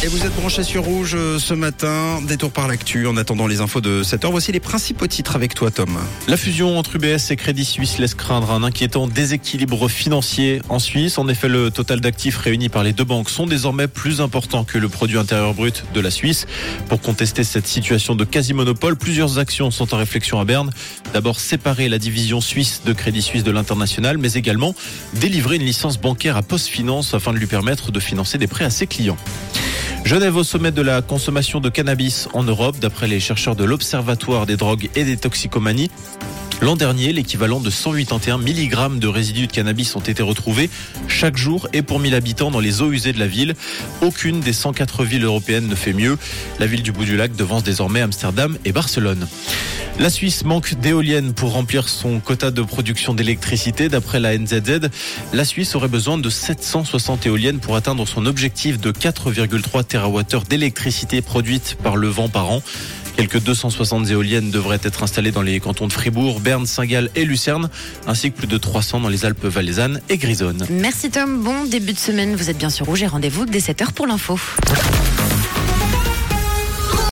Et vous êtes branché sur Rouge euh, ce matin, détour par l'actu en attendant les infos de 7h. Voici les principaux titres avec toi Tom. La fusion entre UBS et Crédit Suisse laisse craindre un inquiétant déséquilibre financier en Suisse. En effet, le total d'actifs réunis par les deux banques sont désormais plus importants que le produit intérieur brut de la Suisse. Pour contester cette situation de quasi-monopole, plusieurs actions sont en réflexion à Berne. D'abord, séparer la division suisse de Crédit Suisse de l'international, mais également délivrer une licence bancaire à Post Finance afin de lui permettre de financer des prêts à ses clients. Genève au sommet de la consommation de cannabis en Europe, d'après les chercheurs de l'Observatoire des drogues et des toxicomanies. L'an dernier, l'équivalent de 181 mg de résidus de cannabis ont été retrouvés chaque jour et pour 1000 habitants dans les eaux usées de la ville. Aucune des 104 villes européennes ne fait mieux. La ville du bout du lac devance désormais Amsterdam et Barcelone. La Suisse manque d'éoliennes pour remplir son quota de production d'électricité. D'après la NZZ, la Suisse aurait besoin de 760 éoliennes pour atteindre son objectif de 4,3 TWh d'électricité produite par le vent par an. Quelques 260 éoliennes devraient être installées dans les cantons de Fribourg, Berne, Saint-Gall et Lucerne, ainsi que plus de 300 dans les Alpes valaisannes et Grisonne. Merci Tom, bon début de semaine, vous êtes bien sur Rouge et rendez-vous dès 7h pour l'info.